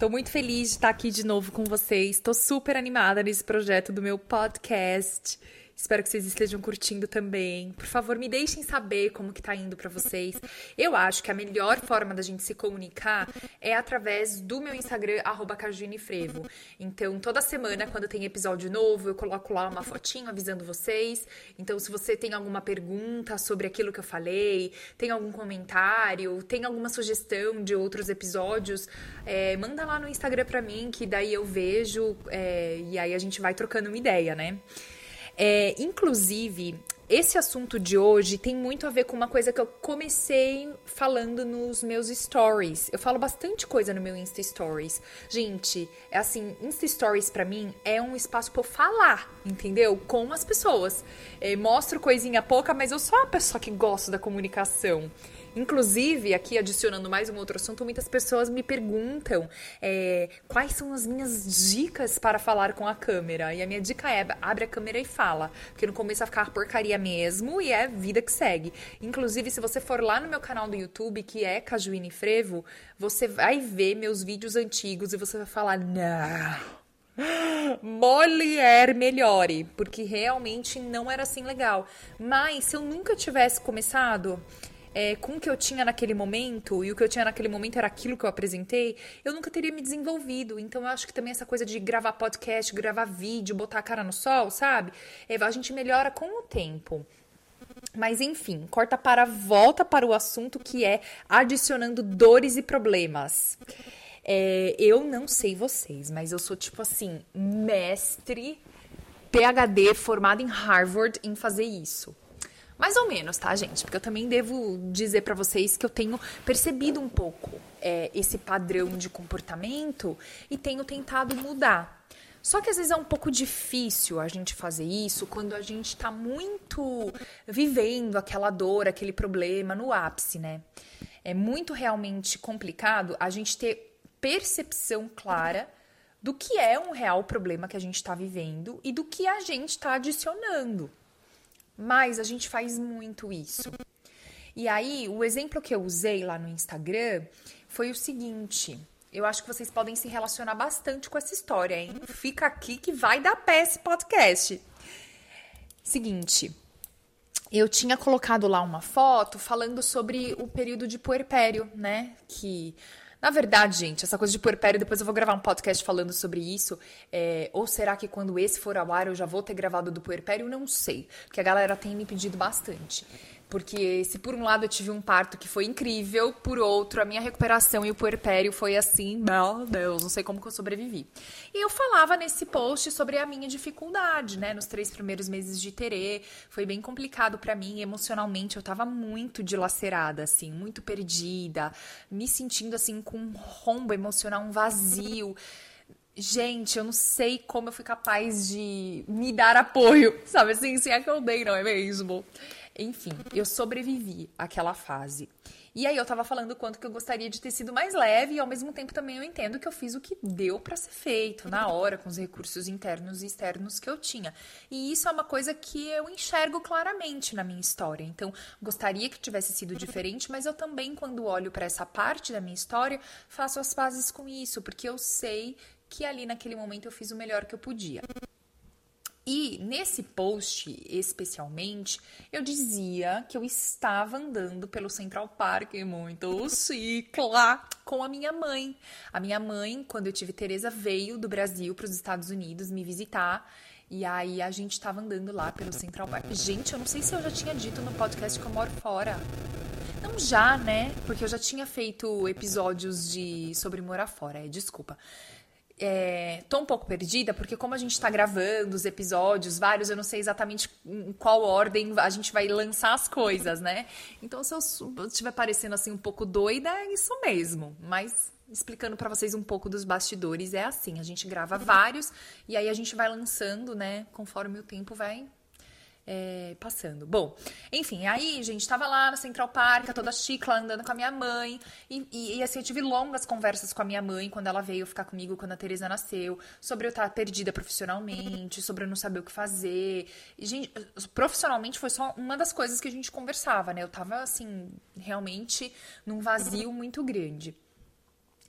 Tô muito feliz de estar aqui de novo com vocês. Tô super animada nesse projeto do meu podcast. Espero que vocês estejam curtindo também. Por favor, me deixem saber como que tá indo para vocês. Eu acho que a melhor forma da gente se comunicar é através do meu Instagram @cajuinefrevo. Então, toda semana quando tem episódio novo, eu coloco lá uma fotinho avisando vocês. Então, se você tem alguma pergunta sobre aquilo que eu falei, tem algum comentário, tem alguma sugestão de outros episódios, é, manda lá no Instagram para mim que daí eu vejo é, e aí a gente vai trocando uma ideia, né? É, inclusive, esse assunto de hoje tem muito a ver com uma coisa que eu comecei falando nos meus stories. Eu falo bastante coisa no meu Insta Stories. Gente, é assim, Insta Stories para mim é um espaço para falar, entendeu? Com as pessoas. É, mostro coisinha pouca, mas eu sou a pessoa que gosta da comunicação. Inclusive, aqui adicionando mais um outro assunto, muitas pessoas me perguntam é, quais são as minhas dicas para falar com a câmera. E a minha dica é: abre a câmera e fala. Porque no começo vai ficar porcaria mesmo e é vida que segue. Inclusive, se você for lá no meu canal do YouTube, que é Cajuíne Frevo, você vai ver meus vídeos antigos e você vai falar: não. Molière melhore, porque realmente não era assim legal. Mas se eu nunca tivesse começado, é, com o que eu tinha naquele momento, e o que eu tinha naquele momento era aquilo que eu apresentei, eu nunca teria me desenvolvido. Então eu acho que também essa coisa de gravar podcast, gravar vídeo, botar a cara no sol, sabe? É, a gente melhora com o tempo. Mas enfim, corta para volta para o assunto que é adicionando dores e problemas. É, eu não sei vocês, mas eu sou tipo assim, mestre, PhD, formado em Harvard em fazer isso. Mais ou menos, tá, gente? Porque eu também devo dizer para vocês que eu tenho percebido um pouco é, esse padrão de comportamento e tenho tentado mudar. Só que às vezes é um pouco difícil a gente fazer isso quando a gente está muito vivendo aquela dor, aquele problema no ápice, né? É muito realmente complicado a gente ter percepção clara do que é um real problema que a gente está vivendo e do que a gente está adicionando. Mas a gente faz muito isso. E aí, o exemplo que eu usei lá no Instagram foi o seguinte. Eu acho que vocês podem se relacionar bastante com essa história, hein? Fica aqui que vai dar pé esse podcast. Seguinte, eu tinha colocado lá uma foto falando sobre o período de puerpério, né? Que na verdade, gente, essa coisa de puerpério, depois eu vou gravar um podcast falando sobre isso. É, ou será que quando esse for ao ar eu já vou ter gravado do puerpério? Não sei. Porque a galera tem me pedido bastante. Porque se por um lado eu tive um parto que foi incrível, por outro, a minha recuperação e o puerpério foi assim, meu Deus, não sei como que eu sobrevivi. E eu falava nesse post sobre a minha dificuldade, né? Nos três primeiros meses de terê, foi bem complicado para mim, emocionalmente, eu tava muito dilacerada, assim, muito perdida, me sentindo assim com um rombo emocional, um vazio. Gente, eu não sei como eu fui capaz de me dar apoio, sabe assim, se é que eu dei, não é mesmo? Enfim, eu sobrevivi àquela fase. E aí eu tava falando quanto que eu gostaria de ter sido mais leve e ao mesmo tempo também eu entendo que eu fiz o que deu para ser feito na hora com os recursos internos e externos que eu tinha. E isso é uma coisa que eu enxergo claramente na minha história. Então, gostaria que tivesse sido diferente, mas eu também quando olho para essa parte da minha história, faço as pazes com isso, porque eu sei que ali naquele momento eu fiz o melhor que eu podia. E nesse post, especialmente, eu dizia que eu estava andando pelo Central Park, muito cicla, com a minha mãe. A minha mãe, quando eu tive Teresa, veio do Brasil para os Estados Unidos me visitar. E aí a gente estava andando lá pelo Central Park. Gente, eu não sei se eu já tinha dito no podcast que eu moro fora. Não já, né? Porque eu já tinha feito episódios de sobre morar fora. É, desculpa é, tô um pouco perdida, porque como a gente tá gravando os episódios, vários, eu não sei exatamente em qual ordem a gente vai lançar as coisas, né? Então, se eu estiver parecendo assim um pouco doida, é isso mesmo. Mas explicando para vocês um pouco dos bastidores. É assim, a gente grava vários e aí a gente vai lançando, né, conforme o tempo vai é, passando. Bom, enfim, aí, gente, tava lá no Central Park, toda chicla, andando com a minha mãe. E, e, e, assim, eu tive longas conversas com a minha mãe quando ela veio ficar comigo quando a Teresa nasceu, sobre eu estar perdida profissionalmente, sobre eu não saber o que fazer. E, gente, profissionalmente foi só uma das coisas que a gente conversava, né? Eu tava, assim, realmente num vazio muito grande.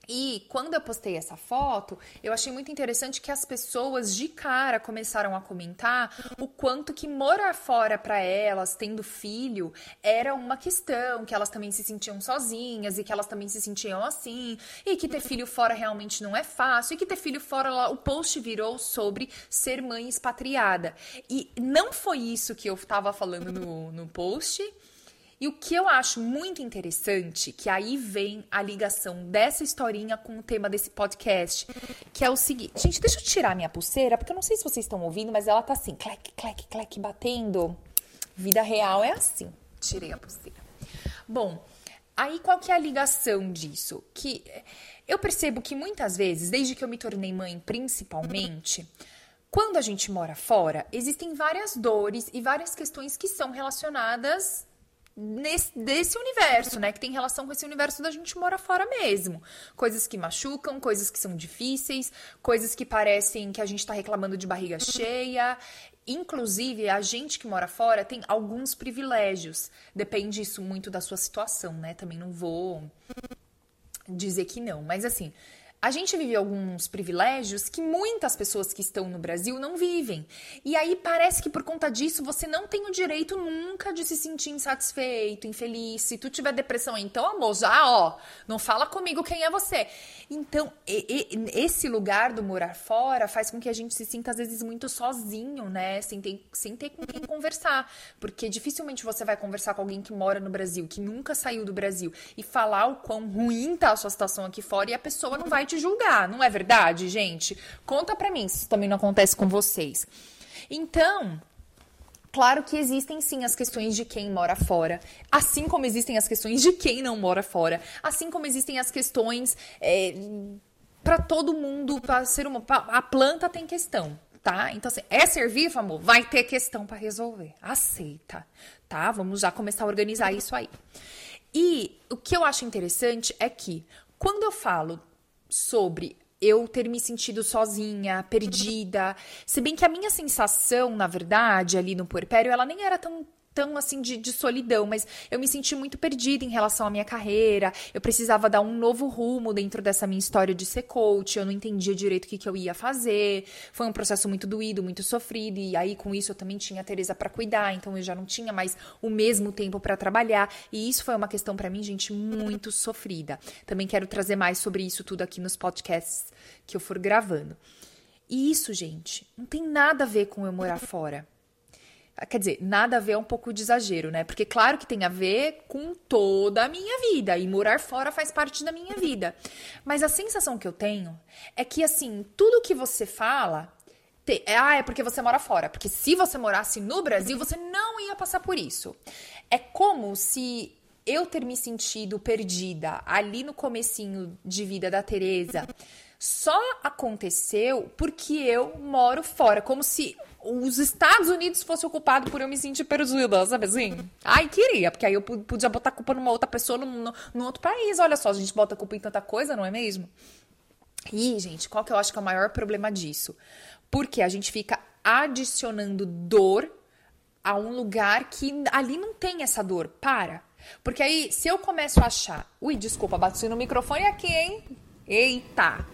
E quando eu postei essa foto, eu achei muito interessante que as pessoas de cara começaram a comentar o quanto que morar fora para elas, tendo filho, era uma questão, que elas também se sentiam sozinhas e que elas também se sentiam assim, e que ter filho fora realmente não é fácil, e que ter filho fora, o post virou sobre ser mãe expatriada. E não foi isso que eu estava falando no, no post. E o que eu acho muito interessante, que aí vem a ligação dessa historinha com o tema desse podcast, que é o seguinte. Gente, deixa eu tirar minha pulseira, porque eu não sei se vocês estão ouvindo, mas ela tá assim, clec, clec, clec, batendo. Vida real é assim. Tirei a pulseira. Bom, aí qual que é a ligação disso? Que eu percebo que muitas vezes, desde que eu me tornei mãe principalmente, quando a gente mora fora, existem várias dores e várias questões que são relacionadas nesse, desse universo, né? Que tem relação com esse universo da gente mora fora mesmo. Coisas que machucam, coisas que são difíceis, coisas que parecem que a gente tá reclamando de barriga cheia. Inclusive, a gente que mora fora tem alguns privilégios. Depende isso muito da sua situação, né? Também não vou dizer que não. Mas assim, a gente vive alguns privilégios que muitas pessoas que estão no Brasil não vivem. E aí parece que por conta disso você não tem o direito nunca de se sentir insatisfeito, infeliz. Se tu tiver depressão, então, amor, já, ó, não fala comigo quem é você. Então, e, e, esse lugar do morar fora faz com que a gente se sinta às vezes muito sozinho, né? Sem ter, sem ter com quem conversar. Porque dificilmente você vai conversar com alguém que mora no Brasil, que nunca saiu do Brasil, e falar o quão ruim tá a sua situação aqui fora e a pessoa não vai te julgar, não é verdade, gente? Conta pra mim se isso também não acontece com vocês. Então, Claro que existem sim as questões de quem mora fora, assim como existem as questões de quem não mora fora, assim como existem as questões é, para todo mundo, para ser uma, pra, a planta tem questão, tá? Então assim, é ser vivo, amor, vai ter questão para resolver, aceita, tá? Vamos já começar a organizar isso aí. E o que eu acho interessante é que quando eu falo sobre eu ter me sentido sozinha, perdida. Se bem que a minha sensação, na verdade, ali no puerpério, ela nem era tão tão assim de, de, solidão, mas eu me senti muito perdida em relação à minha carreira. Eu precisava dar um novo rumo dentro dessa minha história de ser coach. Eu não entendia direito o que, que eu ia fazer. Foi um processo muito doído, muito sofrido. E aí, com isso, eu também tinha a Teresa para cuidar, então eu já não tinha mais o mesmo tempo para trabalhar. E isso foi uma questão para mim, gente, muito sofrida. Também quero trazer mais sobre isso tudo aqui nos podcasts que eu for gravando. E isso, gente, não tem nada a ver com eu morar fora. Quer dizer, nada a ver é um pouco de exagero, né? Porque claro que tem a ver com toda a minha vida e morar fora faz parte da minha vida. Mas a sensação que eu tenho é que assim, tudo que você fala te, é, ah, é porque você mora fora, porque se você morasse no Brasil, você não ia passar por isso. É como se eu ter me sentido perdida ali no comecinho de vida da Teresa só aconteceu porque eu moro fora, como se os Estados Unidos fossem ocupados por eu me sentir perdida, sabe assim? Ai, queria, porque aí eu podia botar culpa numa outra pessoa num, num outro país. Olha só, a gente bota a culpa em tanta coisa, não é mesmo? E, gente, qual que eu acho que é o maior problema disso? Porque a gente fica adicionando dor a um lugar que ali não tem essa dor. Para. Porque aí, se eu começo a achar. Ui, desculpa, bati no microfone aqui, hein? Eita!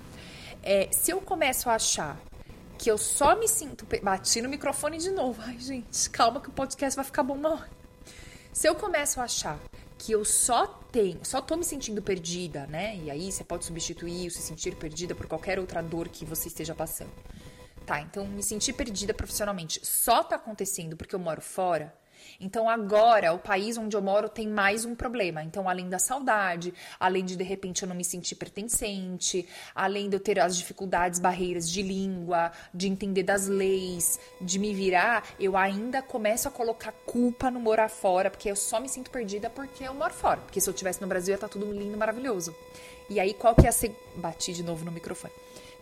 É, se eu começo a achar que eu só me sinto. Bati no microfone de novo. Ai, gente, calma que o podcast vai ficar bom uma hora. Se eu começo a achar que eu só tenho, só tô me sentindo perdida, né? E aí você pode substituir o se sentir perdida por qualquer outra dor que você esteja passando. Tá, então me sentir perdida profissionalmente só tá acontecendo porque eu moro fora então agora o país onde eu moro tem mais um problema. Então além da saudade, além de de repente eu não me sentir pertencente, além de eu ter as dificuldades, barreiras de língua, de entender das leis, de me virar, eu ainda começo a colocar culpa no morar fora, porque eu só me sinto perdida porque eu moro fora. Porque se eu estivesse no Brasil ia estar tá tudo lindo, maravilhoso. E aí, qual que é a. Se... Bati de novo no microfone.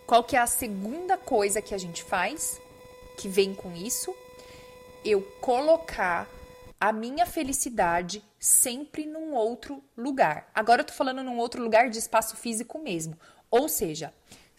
Qual que é a segunda coisa que a gente faz, que vem com isso? Eu colocar a minha felicidade sempre num outro lugar. Agora eu tô falando num outro lugar de espaço físico mesmo. Ou seja,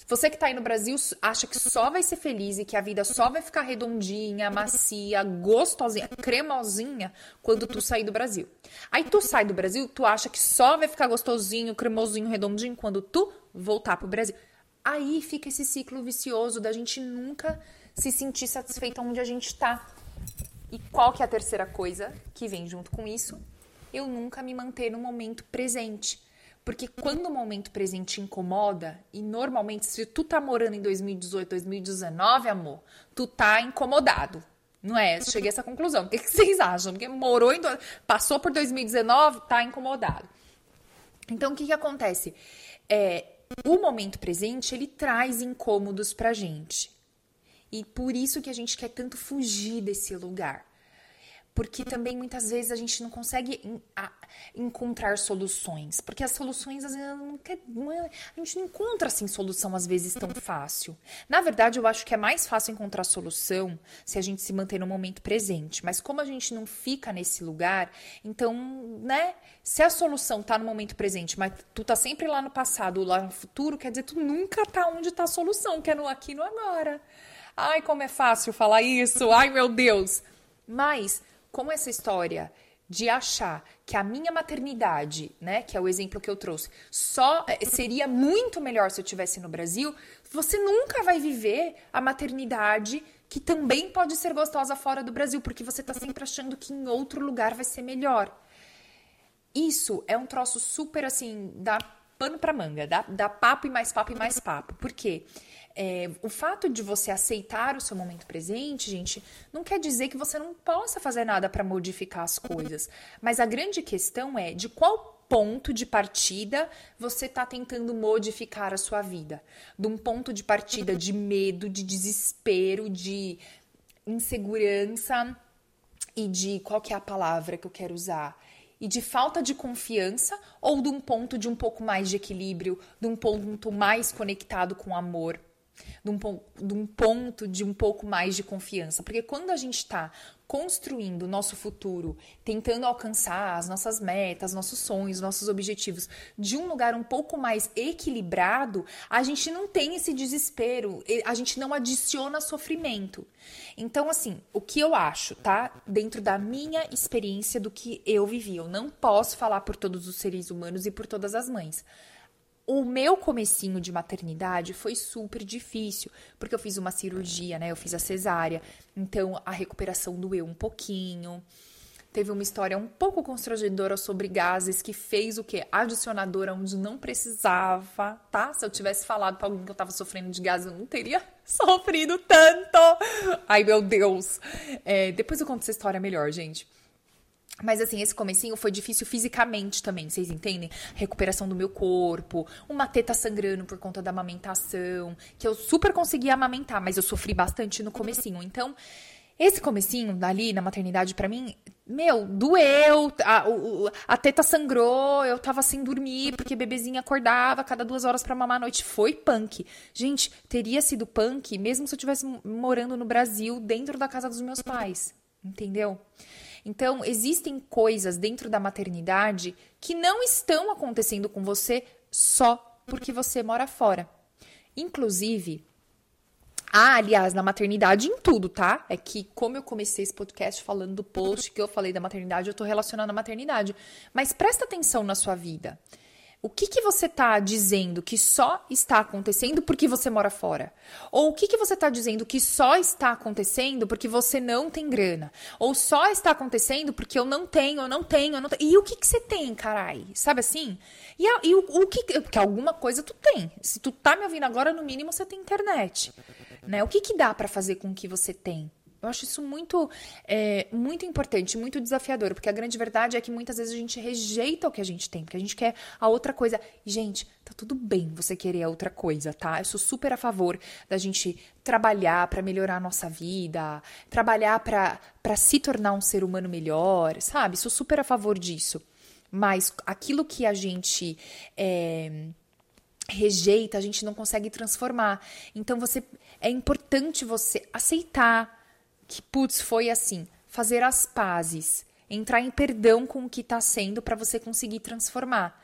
você que tá aí no Brasil acha que só vai ser feliz e que a vida só vai ficar redondinha, macia, gostosinha, cremosinha quando tu sair do Brasil. Aí tu sai do Brasil, tu acha que só vai ficar gostosinho, cremosinho, redondinho quando tu voltar pro Brasil. Aí fica esse ciclo vicioso da gente nunca se sentir satisfeita onde a gente tá. E qual que é a terceira coisa que vem junto com isso? Eu nunca me manter no momento presente. Porque quando o momento presente incomoda, e normalmente se tu tá morando em 2018, 2019, amor, tu tá incomodado. Não é? Cheguei a essa conclusão. O que, vocês acham? Porque morou em, passou por 2019, tá incomodado. Então o que que acontece? É, o momento presente, ele traz incômodos pra gente. E por isso que a gente quer tanto fugir desse lugar. Porque também muitas vezes a gente não consegue encontrar soluções. Porque as soluções, às vezes, não quer, não é, a gente não encontra assim solução às vezes tão fácil. Na verdade, eu acho que é mais fácil encontrar solução se a gente se manter no momento presente. Mas como a gente não fica nesse lugar, então, né? Se a solução tá no momento presente, mas tu tá sempre lá no passado ou lá no futuro, quer dizer, tu nunca tá onde tá a solução, que é no aqui e no agora. Ai, como é fácil falar isso. Ai, meu Deus. Mas, como essa história de achar que a minha maternidade, né, que é o exemplo que eu trouxe, só eh, seria muito melhor se eu tivesse no Brasil, você nunca vai viver a maternidade que também pode ser gostosa fora do Brasil, porque você está sempre achando que em outro lugar vai ser melhor. Isso é um troço super assim, dá pano para manga, dá, dá papo e mais papo e mais papo. Por quê? É, o fato de você aceitar o seu momento presente, gente, não quer dizer que você não possa fazer nada para modificar as coisas. Mas a grande questão é de qual ponto de partida você está tentando modificar a sua vida. De um ponto de partida de medo, de desespero, de insegurança e de qual que é a palavra que eu quero usar? e de falta de confiança ou de um ponto de um pouco mais de equilíbrio, de um ponto mais conectado com amor de um, de um ponto de um pouco mais de confiança. Porque quando a gente está construindo o nosso futuro, tentando alcançar as nossas metas, nossos sonhos, nossos objetivos de um lugar um pouco mais equilibrado, a gente não tem esse desespero, a gente não adiciona sofrimento. Então, assim, o que eu acho, tá? Dentro da minha experiência do que eu vivi, eu não posso falar por todos os seres humanos e por todas as mães o meu comecinho de maternidade foi super difícil, porque eu fiz uma cirurgia, né? Eu fiz a cesárea, então a recuperação doeu um pouquinho. Teve uma história um pouco constrangedora sobre gases que fez o quê? Adicionadora onde não precisava, tá? Se eu tivesse falado para alguém que eu tava sofrendo de gases, eu não teria sofrido tanto. Ai, meu Deus. É, depois eu conto essa história melhor, gente. Mas assim, esse comecinho foi difícil fisicamente também, vocês entendem? Recuperação do meu corpo, uma teta sangrando por conta da amamentação, que eu super consegui amamentar, mas eu sofri bastante no comecinho. Então, esse comecinho dali na maternidade para mim, meu, doeu, a, a, teta sangrou, eu tava sem dormir porque bebezinha acordava cada duas horas para mamar à noite. Foi punk. Gente, teria sido punk mesmo se eu estivesse morando no Brasil, dentro da casa dos meus pais, entendeu? Então, existem coisas dentro da maternidade que não estão acontecendo com você só porque você mora fora. Inclusive, ah, aliás, na maternidade em tudo, tá? É que como eu comecei esse podcast falando do post que eu falei da maternidade, eu tô relacionando a maternidade. Mas presta atenção na sua vida. O que, que você está dizendo que só está acontecendo porque você mora fora? Ou o que, que você está dizendo que só está acontecendo porque você não tem grana? Ou só está acontecendo porque eu não tenho, eu não tenho, eu não tenho. E o que, que você tem, carai? Sabe assim? E, a, e o, o, que. Porque alguma coisa tu tem. Se tu tá me ouvindo agora, no mínimo você tem internet. Né? O que, que dá para fazer com o que você tem? Eu acho isso muito, é, muito importante, muito desafiador, porque a grande verdade é que muitas vezes a gente rejeita o que a gente tem, porque a gente quer a outra coisa. Gente, tá tudo bem você querer a outra coisa, tá? Eu sou super a favor da gente trabalhar para melhorar a nossa vida, trabalhar para se tornar um ser humano melhor, sabe? Sou super a favor disso. Mas aquilo que a gente. É, rejeita, a gente não consegue transformar. Então você é importante você aceitar que putz, foi assim, fazer as pazes, entrar em perdão com o que está sendo para você conseguir transformar.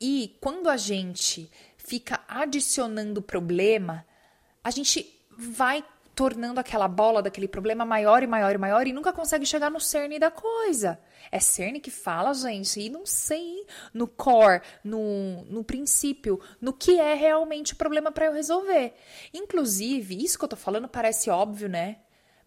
E quando a gente fica adicionando problema, a gente vai tornando aquela bola daquele problema maior e maior e maior e nunca consegue chegar no cerne da coisa. É cerne que fala, gente, e não sei no core, no, no princípio, no que é realmente o problema para eu resolver. Inclusive, isso que eu tô falando parece óbvio, né?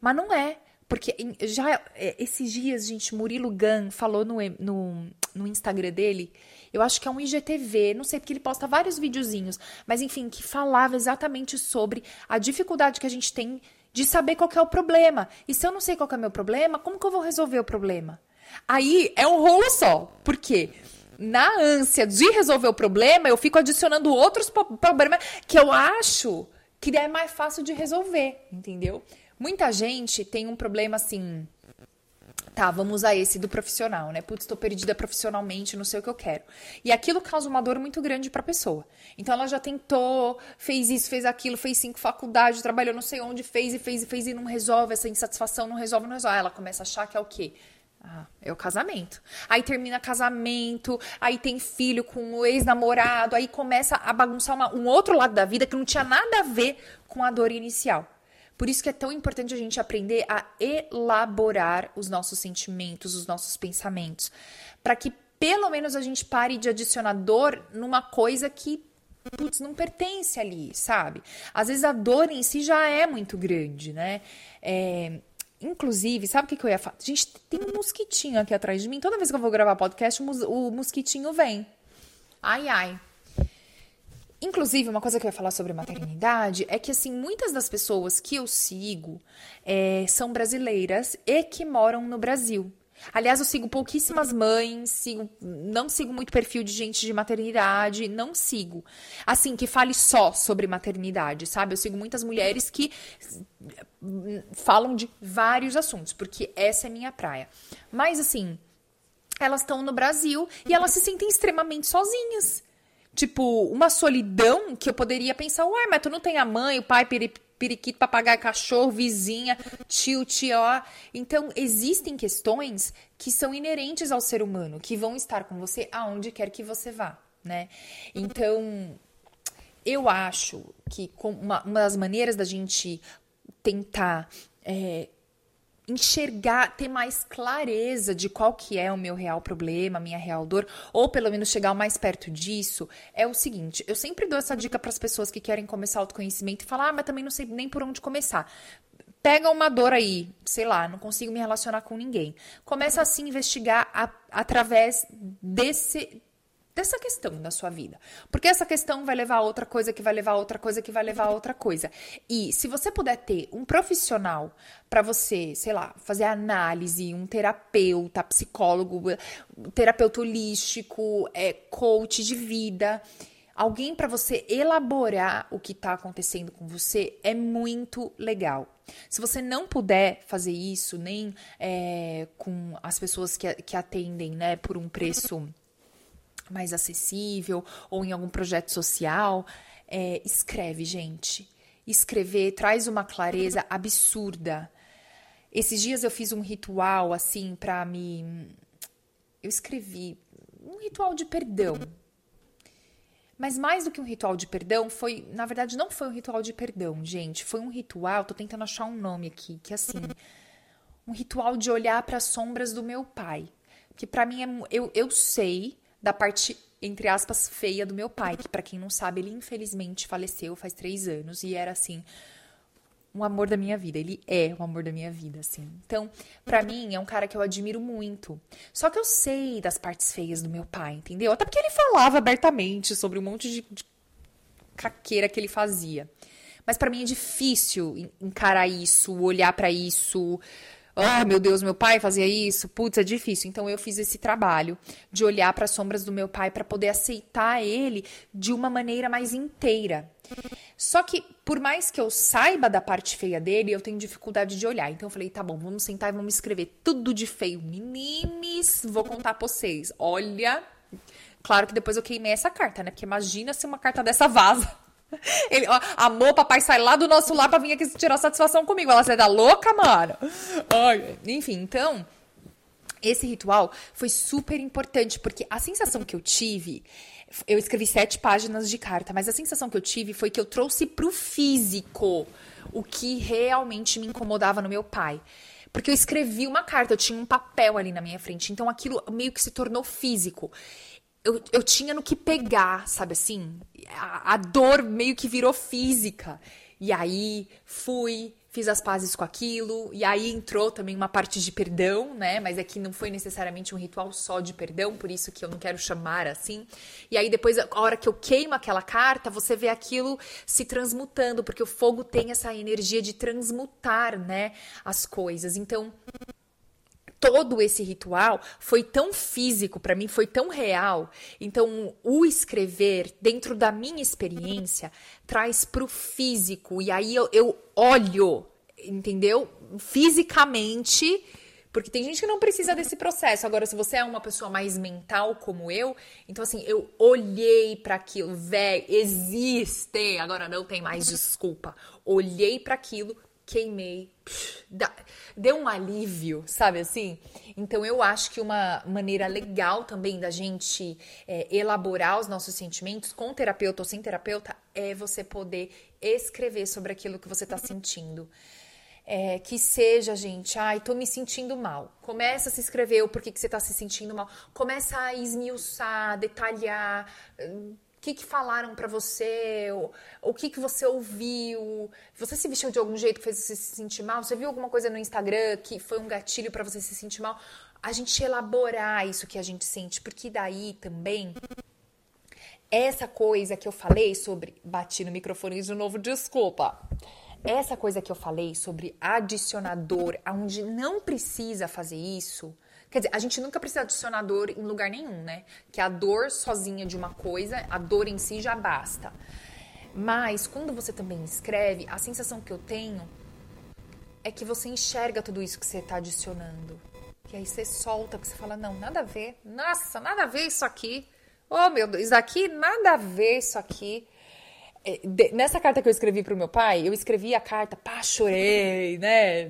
Mas não é. Porque já é, esses dias, gente, Murilo Gun falou no, no, no Instagram dele eu acho que é um IGTV, não sei porque ele posta vários videozinhos, mas enfim, que falava exatamente sobre a dificuldade que a gente tem de saber qual é o problema. E se eu não sei qual é o meu problema, como que eu vou resolver o problema? Aí é um rolo só. Por quê? Na ânsia de resolver o problema, eu fico adicionando outros problemas que eu acho que é mais fácil de resolver, entendeu? Muita gente tem um problema assim Tá, vamos usar esse do profissional, né? Putz, tô perdida profissionalmente, não sei o que eu quero. E aquilo causa uma dor muito grande pra pessoa. Então ela já tentou, fez isso, fez aquilo, fez cinco faculdades, trabalhou não sei onde, fez e fez e fez e não resolve essa insatisfação, não resolve, não resolve. Aí ela começa a achar que é o quê? Ah, é o casamento. Aí termina casamento, aí tem filho com o ex-namorado, aí começa a bagunçar uma, um outro lado da vida que não tinha nada a ver com a dor inicial. Por isso que é tão importante a gente aprender a elaborar os nossos sentimentos, os nossos pensamentos, para que pelo menos a gente pare de adicionar dor numa coisa que putz, não pertence ali, sabe? Às vezes a dor em si já é muito grande, né? É, inclusive, sabe o que, que eu ia falar? Gente, tem um mosquitinho aqui atrás de mim. Toda vez que eu vou gravar podcast, o mosquitinho vem. Ai, ai. Inclusive, uma coisa que eu ia falar sobre maternidade é que, assim, muitas das pessoas que eu sigo é, são brasileiras e que moram no Brasil. Aliás, eu sigo pouquíssimas mães, sigo, não sigo muito perfil de gente de maternidade, não sigo. Assim, que fale só sobre maternidade, sabe? Eu sigo muitas mulheres que falam de vários assuntos, porque essa é minha praia. Mas, assim, elas estão no Brasil e elas se sentem extremamente sozinhas tipo, uma solidão que eu poderia pensar, uai, mas tu não tem a mãe, o pai, periquito, papagaio, cachorro, vizinha, tio, tia. Então, existem questões que são inerentes ao ser humano, que vão estar com você aonde quer que você vá, né? Então, eu acho que uma, uma das maneiras da gente tentar é, enxergar, ter mais clareza de qual que é o meu real problema, minha real dor, ou pelo menos chegar mais perto disso, é o seguinte, eu sempre dou essa dica para as pessoas que querem começar autoconhecimento e falar, ah, mas também não sei nem por onde começar. Pega uma dor aí, sei lá, não consigo me relacionar com ninguém. Começa a investigar a, através desse dessa questão da sua vida. Porque essa questão vai levar a outra coisa, que vai levar a outra coisa, que vai levar a outra coisa. E se você puder ter um profissional para você, sei lá, fazer análise, um terapeuta, psicólogo, terapeuta holístico, é, coach de vida, alguém para você elaborar o que está acontecendo com você é muito legal. Se você não puder fazer isso, nem é, com as pessoas que, que atendem né, por um preço mais acessível ou em algum projeto social, é, escreve, gente. Escrever traz uma clareza absurda. Esses dias eu fiz um ritual assim para me. Eu escrevi um ritual de perdão. Mas mais do que um ritual de perdão, foi, na verdade, não foi um ritual de perdão, gente. Foi um ritual, tô tentando achar um nome aqui, que assim, um ritual de olhar para as sombras do meu pai. Que para mim é, eu, eu sei da parte, entre aspas, feia do meu pai, que para quem não sabe, ele infelizmente faleceu faz três anos e era assim um amor da minha vida. Ele é o amor da minha vida, assim. Então, para mim, é um cara que eu admiro muito. Só que eu sei das partes feias do meu pai, entendeu? Até porque ele falava abertamente sobre um monte de, de caqueira que ele fazia. Mas para mim é difícil encarar isso, olhar para isso, ah, meu Deus, meu pai fazia isso, putz, é difícil. Então eu fiz esse trabalho de olhar para as sombras do meu pai para poder aceitar ele de uma maneira mais inteira. Só que, por mais que eu saiba da parte feia dele, eu tenho dificuldade de olhar. Então eu falei, tá bom, vamos sentar e vamos escrever tudo de feio. Meninas, vou contar pra vocês. Olha, Claro que depois eu queimei essa carta, né? Porque imagina se uma carta dessa vaza. Ele, ó, amor, papai sai lá do nosso lar pra vir aqui tirar satisfação comigo. Ela sai da louca, mano. Ai, enfim, então, esse ritual foi super importante, porque a sensação que eu tive. Eu escrevi sete páginas de carta, mas a sensação que eu tive foi que eu trouxe pro físico o que realmente me incomodava no meu pai. Porque eu escrevi uma carta, eu tinha um papel ali na minha frente, então aquilo meio que se tornou físico. Eu, eu tinha no que pegar, sabe assim? A, a dor meio que virou física. E aí fui, fiz as pazes com aquilo, e aí entrou também uma parte de perdão, né? Mas aqui não foi necessariamente um ritual só de perdão, por isso que eu não quero chamar assim. E aí depois, a hora que eu queimo aquela carta, você vê aquilo se transmutando, porque o fogo tem essa energia de transmutar, né? As coisas. Então, todo esse ritual foi tão físico para mim, foi tão real. Então, o escrever, dentro da minha experiência, traz pro físico. E aí eu, eu olho, entendeu? Fisicamente. Porque tem gente que não precisa desse processo. Agora, se você é uma pessoa mais mental como eu, então assim, eu olhei para aquilo, velho, existe. Agora não tem mais desculpa. Olhei para aquilo, queimei, deu um alívio, sabe assim? Então eu acho que uma maneira legal também da gente é, elaborar os nossos sentimentos com terapeuta ou sem terapeuta é você poder escrever sobre aquilo que você está sentindo. É, que seja, gente, ai, tô me sentindo mal. Começa a se escrever o porquê que você tá se sentindo mal. Começa a esmiuçar, detalhar que, que falaram para você, o, que, que você ouviu, você se vestiu de algum jeito que fez você se sentir mal, você viu alguma coisa no Instagram que foi um gatilho para você se sentir mal, a gente elaborar isso que a gente sente, porque daí também essa coisa que eu falei sobre bati no microfone de novo, desculpa. Essa coisa que eu falei sobre adicionador, aonde não precisa fazer isso, Quer dizer, a gente nunca precisa adicionar dor em lugar nenhum, né? Que a dor sozinha de uma coisa, a dor em si já basta. Mas quando você também escreve, a sensação que eu tenho é que você enxerga tudo isso que você está adicionando. E aí você solta, porque você fala, não, nada a ver. Nossa, nada a ver isso aqui. Oh, meu Deus, isso aqui, nada a ver isso aqui. É, nessa carta que eu escrevi pro meu pai, eu escrevi a carta, pá, chorei, né?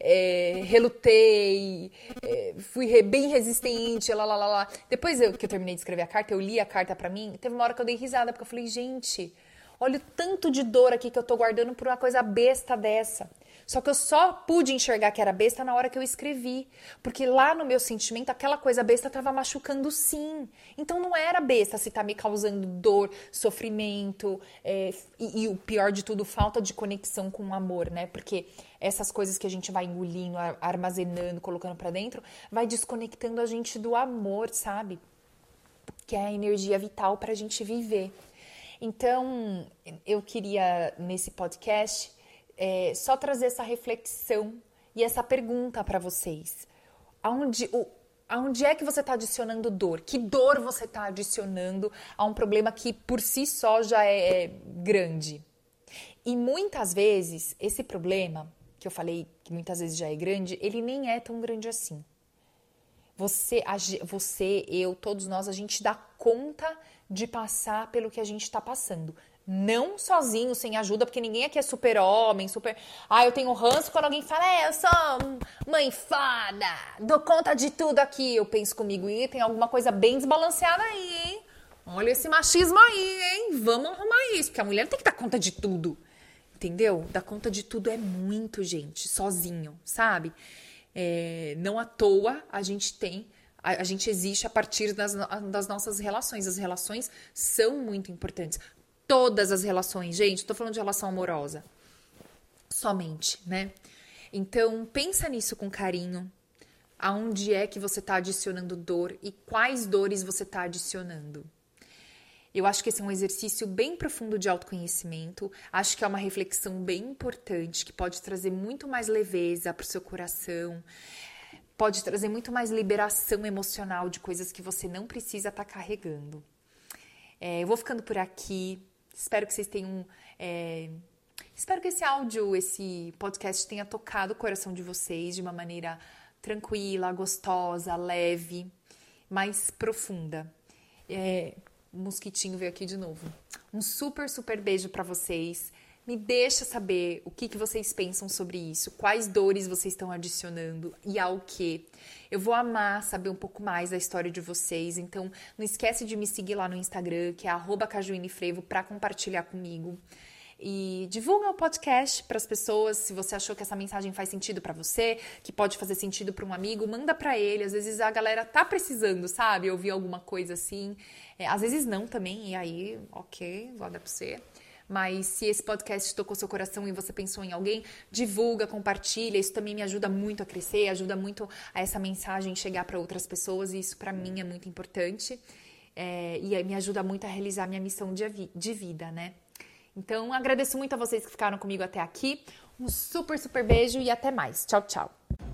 É, relutei, é, fui re, bem resistente, lá, lá, lá, lá. Depois eu, que eu terminei de escrever a carta, eu li a carta para mim, teve uma hora que eu dei risada, porque eu falei, gente, olha o tanto de dor aqui que eu tô guardando por uma coisa besta dessa. Só que eu só pude enxergar que era besta na hora que eu escrevi. Porque lá no meu sentimento, aquela coisa besta estava machucando sim. Então não era besta se tá me causando dor, sofrimento é, e, e, o pior de tudo, falta de conexão com o amor, né? Porque essas coisas que a gente vai engolindo, armazenando, colocando para dentro, vai desconectando a gente do amor, sabe? Que é a energia vital para a gente viver. Então, eu queria nesse podcast é, só trazer essa reflexão e essa pergunta para vocês. Aonde, o, aonde é que você está adicionando dor? Que dor você está adicionando a um problema que por si só já é, é grande? E muitas vezes, esse problema, que eu falei que muitas vezes já é grande, ele nem é tão grande assim. Você, você, eu, todos nós, a gente dá conta de passar pelo que a gente está passando. Não sozinho, sem ajuda, porque ninguém aqui é super-homem, super. Ah, eu tenho ranço quando alguém fala, é, eu sou mãe fada, dou conta de tudo aqui. Eu penso comigo, e tem alguma coisa bem desbalanceada aí, hein? Olha esse machismo aí, hein? Vamos arrumar isso, porque a mulher não tem que dar conta de tudo. Entendeu? Dar conta de tudo é muito, gente, sozinho, sabe? É, não à toa a gente tem a, gente existe a partir das, das nossas relações. As relações são muito importantes todas as relações, gente. Estou falando de relação amorosa. Somente, né? Então, pensa nisso com carinho. Aonde é que você está adicionando dor e quais dores você está adicionando? Eu acho que esse é um exercício bem profundo de autoconhecimento. Acho que é uma reflexão bem importante que pode trazer muito mais leveza para o seu coração, pode trazer muito mais liberação emocional de coisas que você não precisa estar tá carregando. É, eu vou ficando por aqui. Espero que vocês tenham. É... Espero que esse áudio, esse podcast tenha tocado o coração de vocês de uma maneira tranquila, gostosa, leve. mais profunda. É, o mosquitinho veio aqui de novo. Um super, super beijo para vocês. Me deixa saber o que, que vocês pensam sobre isso, quais dores vocês estão adicionando e ao que. Eu vou amar saber um pouco mais da história de vocês, então não esquece de me seguir lá no Instagram, que é cajuinefrevo, para compartilhar comigo. E divulga o podcast para as pessoas. Se você achou que essa mensagem faz sentido para você, que pode fazer sentido para um amigo, manda para ele. Às vezes a galera tá precisando, sabe? Ouvir alguma coisa assim. É, às vezes não também, e aí, ok, guarda para você. Mas se esse podcast tocou seu coração e você pensou em alguém, divulga, compartilha. Isso também me ajuda muito a crescer, ajuda muito a essa mensagem chegar para outras pessoas e isso para mim é muito importante. É, e me ajuda muito a realizar minha missão de, de vida, né? Então, agradeço muito a vocês que ficaram comigo até aqui. Um super, super beijo e até mais. Tchau, tchau.